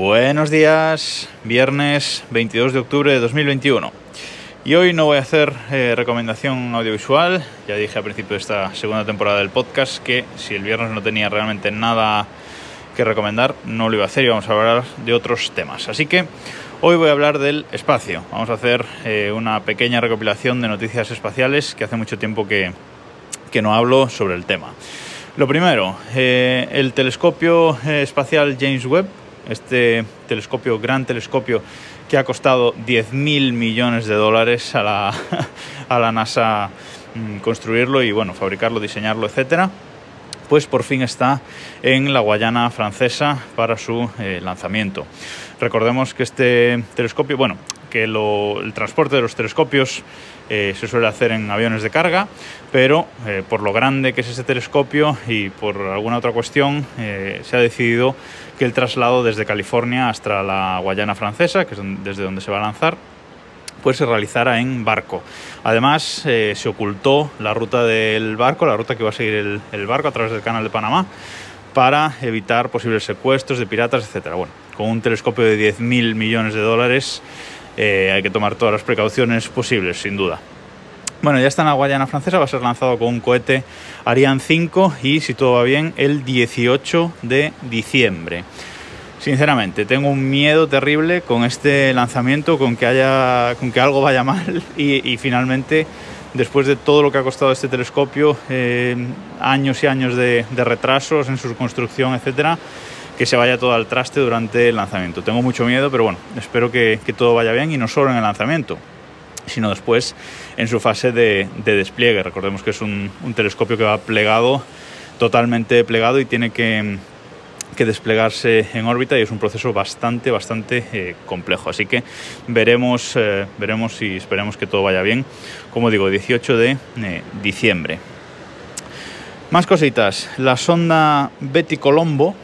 Buenos días, viernes 22 de octubre de 2021. Y hoy no voy a hacer eh, recomendación audiovisual, ya dije al principio de esta segunda temporada del podcast que si el viernes no tenía realmente nada que recomendar, no lo iba a hacer y vamos a hablar de otros temas. Así que hoy voy a hablar del espacio. Vamos a hacer eh, una pequeña recopilación de noticias espaciales que hace mucho tiempo que, que no hablo sobre el tema. Lo primero, eh, el telescopio espacial James Webb, este telescopio, gran telescopio que ha costado 10.000 millones de dólares a la, a la NASA mm, construirlo y bueno, fabricarlo, diseñarlo, etcétera pues por fin está en la Guayana francesa para su eh, lanzamiento. Recordemos que este telescopio, bueno, que el transporte de los telescopios eh, se suele hacer en aviones de carga, pero eh, por lo grande que es ese telescopio y por alguna otra cuestión se ha decidido que el traslado desde California hasta la Guayana francesa, que es desde donde se va a lanzar, pues se realizara en barco. Además, eh, se ocultó la ruta del barco, la ruta que va a seguir el, barco a través del canal de Panamá, para evitar posibles secuestros de piratas, etc. Bueno, con un telescopio de 10.000 millones de dólares eh, hay que tomar todas las precauciones posibles, sin duda. Bueno, ya está en la Guayana Francesa, va a ser lanzado con un cohete Ariane 5 y, si todo va bien, el 18 de diciembre. Sinceramente, tengo un miedo terrible con este lanzamiento, con que, haya, con que algo vaya mal y, finalmente, después de todo lo que ha costado este telescopio, eh, años y años de, retrasos en su construcción, etcétera, que se vaya todo al traste durante el lanzamiento. Tengo mucho miedo, pero bueno, espero que, todo vaya bien y no solo en el lanzamiento, sino después en su fase de, despliegue. Recordemos que es un, telescopio que va plegado, totalmente plegado y tiene que que desplegarse en órbita y es un proceso bastante, bastante eh, complejo. Así que veremos, eh, veremos y esperemos que todo vaya bien. Como digo, 18 de eh, diciembre. Más cositas. La sonda Betty Colombo,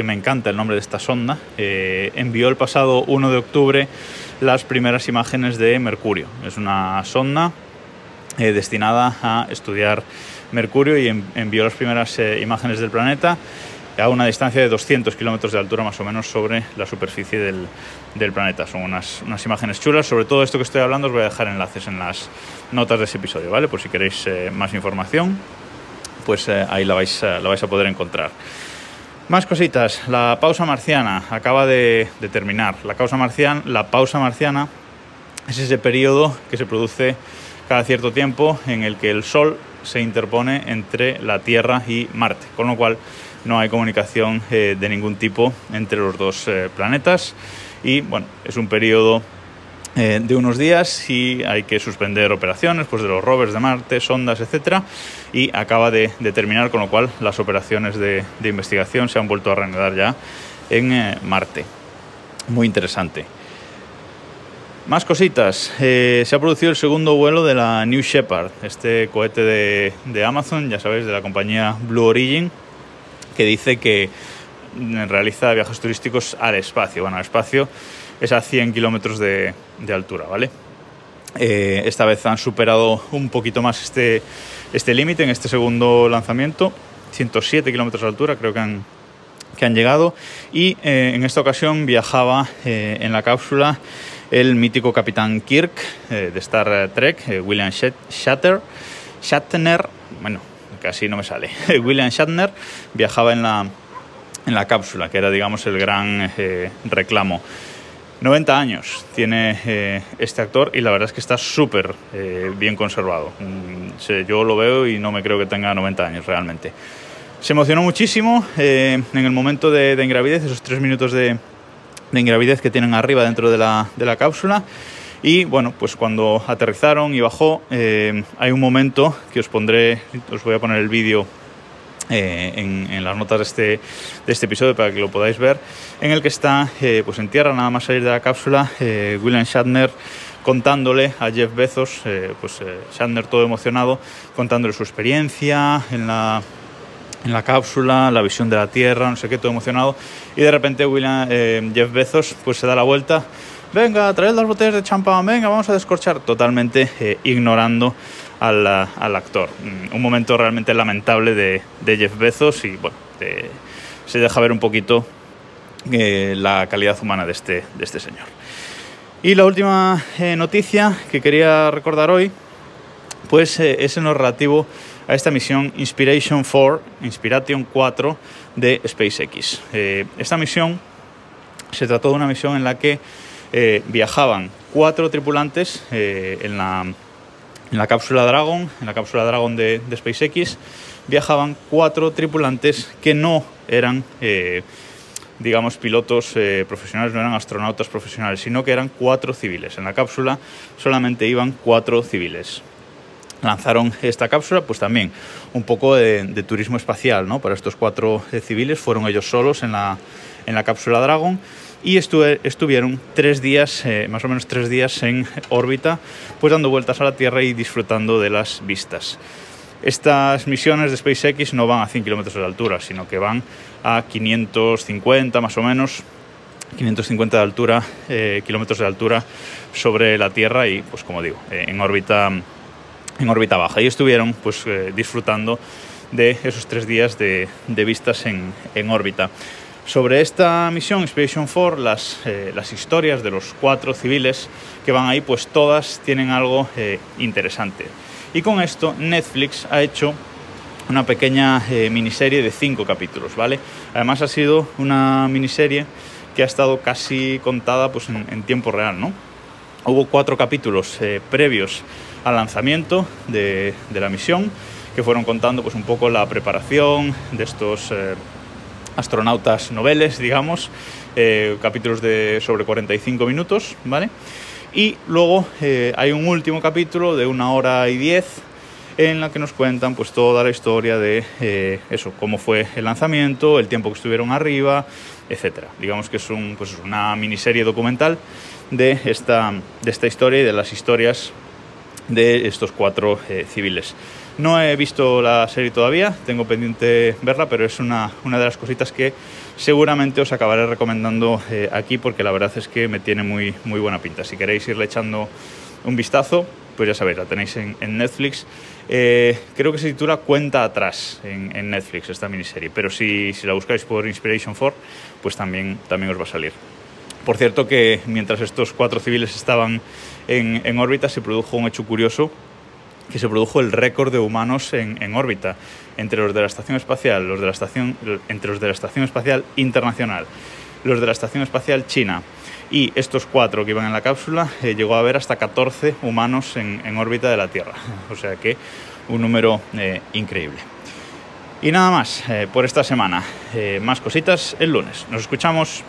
que me encanta el nombre de esta sonda, envió el pasado 1 de octubre las primeras imágenes de Mercurio. Es una sonda destinada a estudiar Mercurio y envió las primeras imágenes del planeta a una distancia de 200 kilómetros de altura más o menos sobre la superficie del, planeta. Son unas, imágenes chulas. Sobre todo esto que estoy hablando os voy a dejar enlaces en las notas de ese episodio, ¿vale? Por si queréis eh, más información, pues eh, ahí la vais, la vais a poder encontrar. Más cositas. La pausa marciana acaba de, terminar. La, causa marciana, la pausa marciana es ese periodo que se produce cada cierto tiempo en el que el Sol se interpone entre la Tierra y Marte, con lo cual no hay comunicación eh, de ningún tipo entre los dos eh, planetas y bueno, es un periodo eh, de unos días y hay que suspender operaciones pues de los rovers de Marte, sondas, etcétera y acaba de, terminar con lo cual las operaciones de, investigación se han vuelto a reanudar ya en Marte. Muy interesante. Más cositas. se ha producido el segundo vuelo de la New Shepard, este cohete de Amazon, ya sabéis, de la compañía Blue Origin, que dice que realiza viajes turísticos al espacio. Bueno, al espacio es a 100 kilómetros de, altura, ¿vale? Eh, esta vez han superado un poquito más este, este límite en este segundo lanzamiento, 107 kilómetros de altura creo que han, que han llegado y eh, en esta ocasión viajaba eh, en la cápsula el mítico capitán Kirk de Star Trek, William Shatner, Shatner, bueno, casi no me sale. William Shatner viajaba en la, en la cápsula, que era, digamos, el gran eh, reclamo. 90 años tiene eh, este actor y la verdad es que está súper eh, bien conservado. Mm, yo lo veo y no me creo que tenga 90 años realmente. Se emocionó muchísimo en el momento de, de, ingravidez, esos tres minutos de, de ingravidez que tienen arriba dentro de la, de la cápsula. Y bueno, pues cuando aterrizaron y bajó, hay un momento que os pondré, os voy a poner el vídeo eh, en, las notas de este, de este episodio para que lo podáis ver, en el que está eh, pues en tierra, nada más salir de la cápsula, William Shatner contándole a Jeff Bezos, pues Shatner todo emocionado, contándole su experiencia en la, en la cápsula, la visión de la Tierra, no sé qué, todo emocionado, y de repente William, Jeff Bezos pues se da la vuelta, venga, traed las botellas de champán, venga, vamos a descorchar, totalmente eh, ignorando al, actor. Mm, un momento realmente lamentable de, Jeff Bezos y bueno, se deja ver un poquito eh, la calidad humana de este, de este señor. Y la última eh, noticia que quería recordar hoy, pues es en lo relativo a esta misión Inspiration 4, Inspiration 4 de SpaceX. esta misión se trató de una misión en la que viajaban cuatro tripulantes en la en la cápsula Dragon, en la cápsula Dragon de, SpaceX, viajaban cuatro tripulantes que no eran, eh, digamos, pilotos eh, profesionales, no eran astronautas profesionales, sino que eran cuatro civiles. En la cápsula solamente iban cuatro civiles. Lanzaron esta cápsula, pues también un poco de, turismo espacial, ¿no? Para estos cuatro eh, civiles, fueron ellos solos en la, en la cápsula Dragon y estuvieron tres días, eh, más o menos tres días en órbita, pues dando vueltas a la Tierra y disfrutando de las vistas. Estas misiones de SpaceX no van a 100 kilómetros de altura, sino que van a 550 más o menos, 550 de altura, eh, kilómetros de altura sobre la Tierra y, pues como digo, eh, en órbita en órbita baja. Y estuvieron pues disfrutando de esos tres días de, vistas en, en órbita. Sobre esta misión Expedition 4, las, eh, las historias de los cuatro civiles que van ahí, pues todas tienen algo eh, interesante. Y con esto Netflix ha hecho una pequeña eh, miniserie de cinco capítulos, ¿vale? Además ha sido una miniserie que ha estado casi contada pues, en, tiempo real, ¿no? Hubo cuatro capítulos previos al lanzamiento de, de, la misión que fueron contando pues, un poco la preparación de estos astronautas noveles, digamos, eh, capítulos de sobre 45 minutos, ¿vale? Y luego eh, hay un último capítulo de una hora y diez en la que nos cuentan pues toda la historia de eh, eso, cómo fue el lanzamiento, el tiempo que estuvieron arriba, etcétera. Digamos que es un, pues, una miniserie documental de esta, de esta historia y de las historias de estos cuatro civiles. No he visto la serie todavía, tengo pendiente verla, pero es una, una de las cositas que seguramente os acabaré recomendando eh, aquí porque la verdad es que me tiene muy, muy buena pinta. Si queréis irle echando un vistazo, pues ya sabéis, la tenéis en, Netflix. Eh, creo que se titula Cuenta atrás en, Netflix esta miniserie, pero si, si, la buscáis por Inspiration 4, pues también, también os va a salir. Por cierto que mientras estos cuatro civiles estaban en, en órbita se produjo un hecho curioso que se produjo el récord de humanos en, órbita entre los de la estación espacial, los de la estación, entre los de la estación espacial internacional, los de la estación espacial china y estos cuatro que iban en la cápsula eh, llegó a haber hasta 14 humanos en, órbita de la Tierra, o sea que un número eh, increíble. Y nada más eh, por esta semana, más cositas el lunes. Nos escuchamos.